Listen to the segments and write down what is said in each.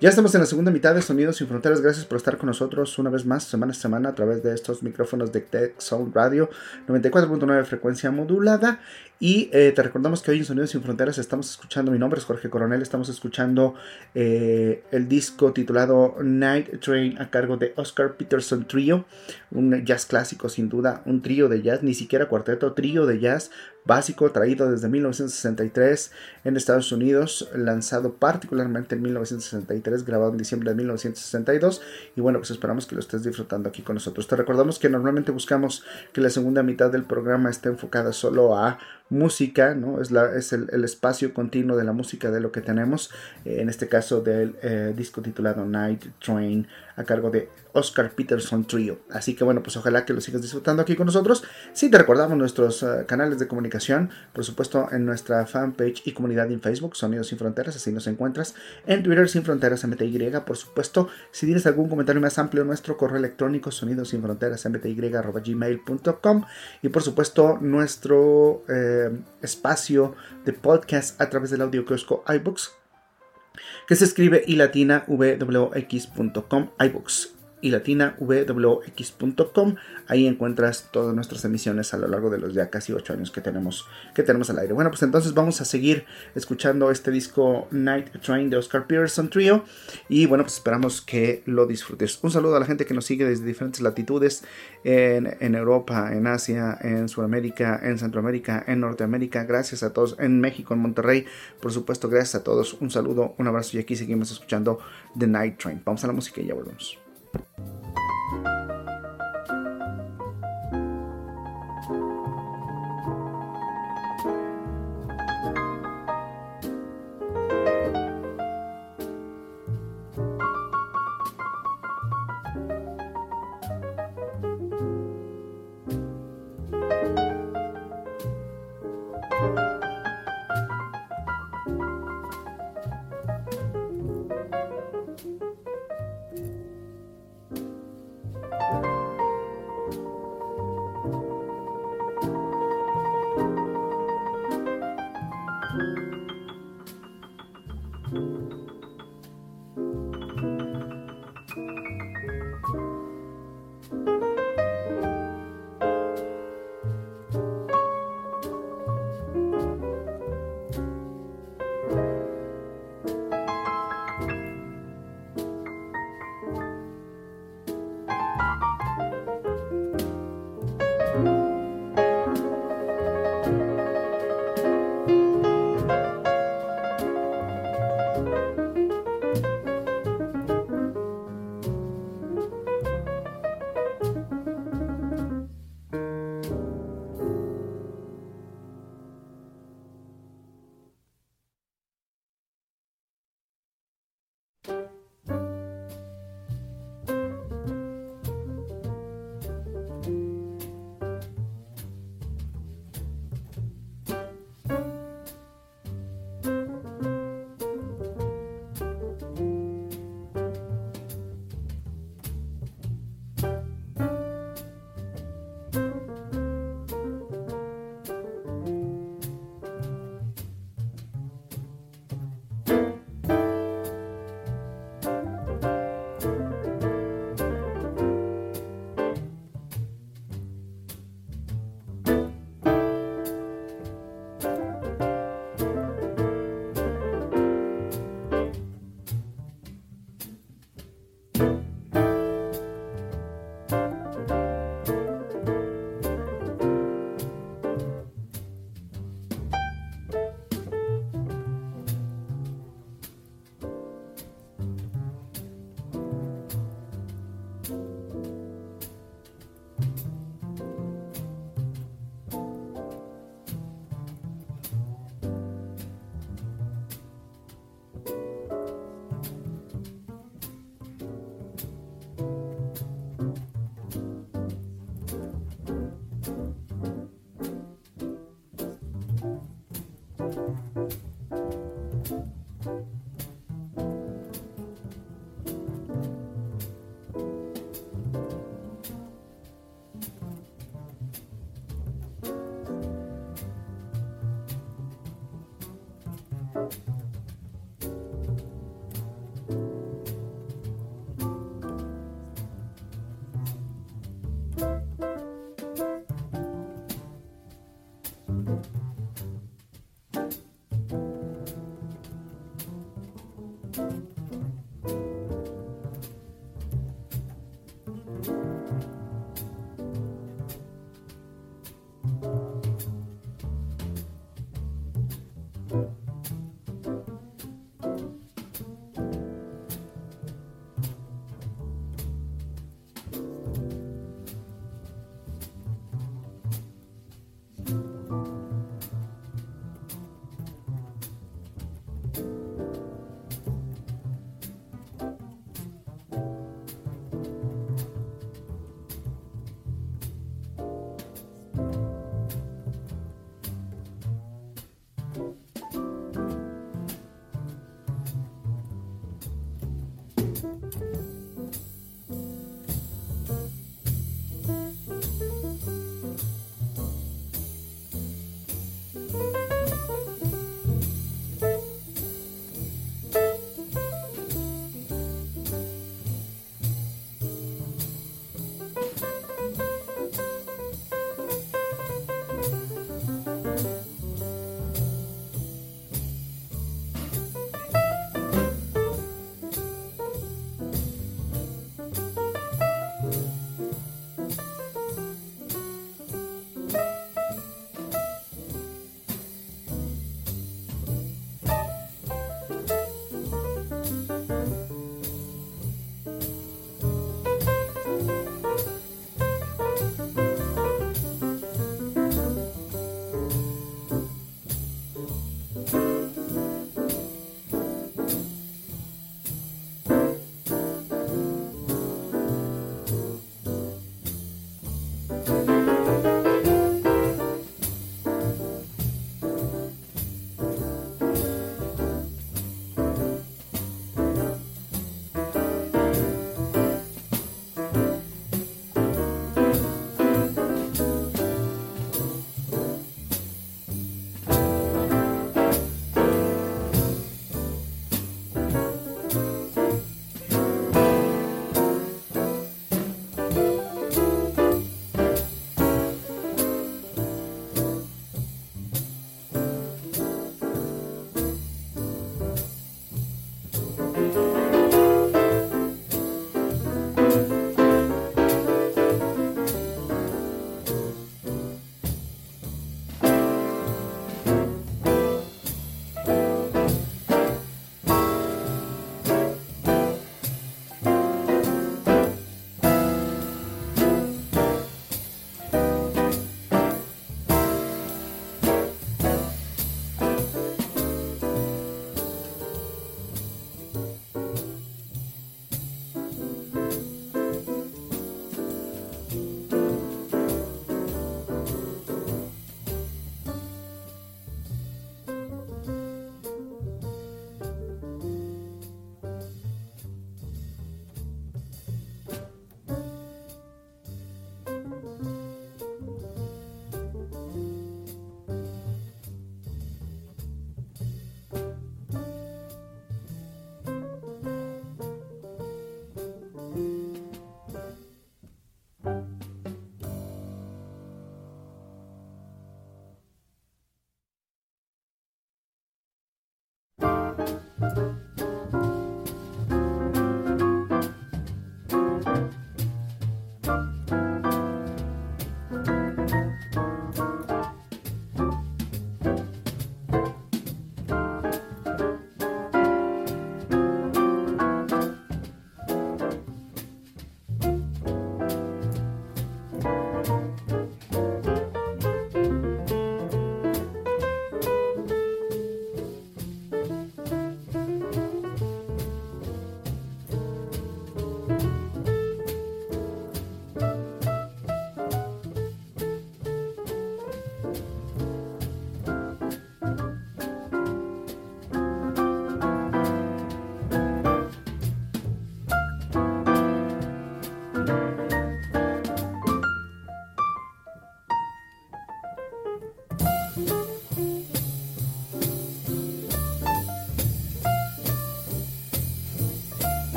Ya estamos en la segunda mitad de Sonidos sin Fronteras. Gracias por estar con nosotros una vez más, semana a semana, a través de estos micrófonos de Tech Sound Radio 94.9 frecuencia modulada. Y eh, te recordamos que hoy en Sonidos sin Fronteras estamos escuchando, mi nombre es Jorge Coronel, estamos escuchando eh, el disco titulado Night Train a cargo de Oscar Peterson Trio, un jazz clásico sin duda, un trío de jazz, ni siquiera cuarteto, trío de jazz básico traído desde 1963 en Estados Unidos, lanzado particularmente en 1963, grabado en diciembre de 1962 y bueno, pues esperamos que lo estés disfrutando aquí con nosotros. Te recordamos que normalmente buscamos que la segunda mitad del programa esté enfocada solo a música, ¿no? Es, la, es el, espacio continuo de la música de lo que tenemos, eh, en este caso del eh, disco titulado Night Train a cargo de Oscar Peterson Trio. Así que bueno, pues ojalá que lo sigas disfrutando aquí con nosotros. Si te recordamos nuestros eh, canales de comunicación, por supuesto en nuestra fanpage y comunidad en Facebook, Sonidos Sin Fronteras, así nos encuentras. En Twitter Sin Fronteras MTY, por supuesto. Si tienes algún comentario más amplio, nuestro correo electrónico Sonidos Sin Fronteras MTY.gmail.com y por supuesto nuestro espacio de podcast a través del audio kiosco iBooks que se escribe ilatinawx.com iBooks y latinawx.com. Ahí encuentras todas nuestras emisiones a lo largo de los ya casi 8 años que tenemos, que tenemos al aire. Bueno, pues entonces vamos a seguir escuchando este disco Night Train de Oscar Peterson Trio. Y bueno, pues esperamos que lo disfrutes. Un saludo a la gente que nos sigue desde diferentes latitudes en, en Europa, en Asia, en Sudamérica, en Centroamérica, en Norteamérica. Gracias a todos. En México, en Monterrey, por supuesto, gracias a todos. Un saludo, un abrazo y aquí seguimos escuchando The Night Train. Vamos a la música y ya volvemos. Thank you.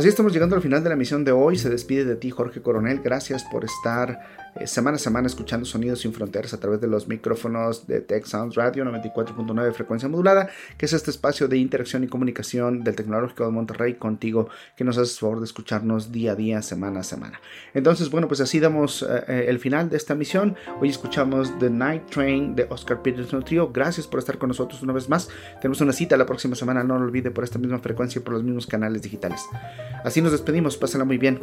Así estamos llegando al final de la emisión de hoy. Se despide de ti Jorge Coronel. Gracias por estar eh, semana a semana escuchando Sonidos sin Fronteras a través de los micrófonos de Tech Sounds Radio 94.9 frecuencia modulada, que es este espacio de interacción y comunicación del Tecnológico de Monterrey contigo, que nos haces favor de escucharnos día a día, semana a semana. Entonces, bueno, pues así damos eh, eh, el final de esta emisión. Hoy escuchamos The Night Train de Oscar Peterson Trio. Gracias por estar con nosotros una vez más. Tenemos una cita la próxima semana, no lo olvide, por esta misma frecuencia y por los mismos canales digitales. Así nos despedimos, pásala muy bien.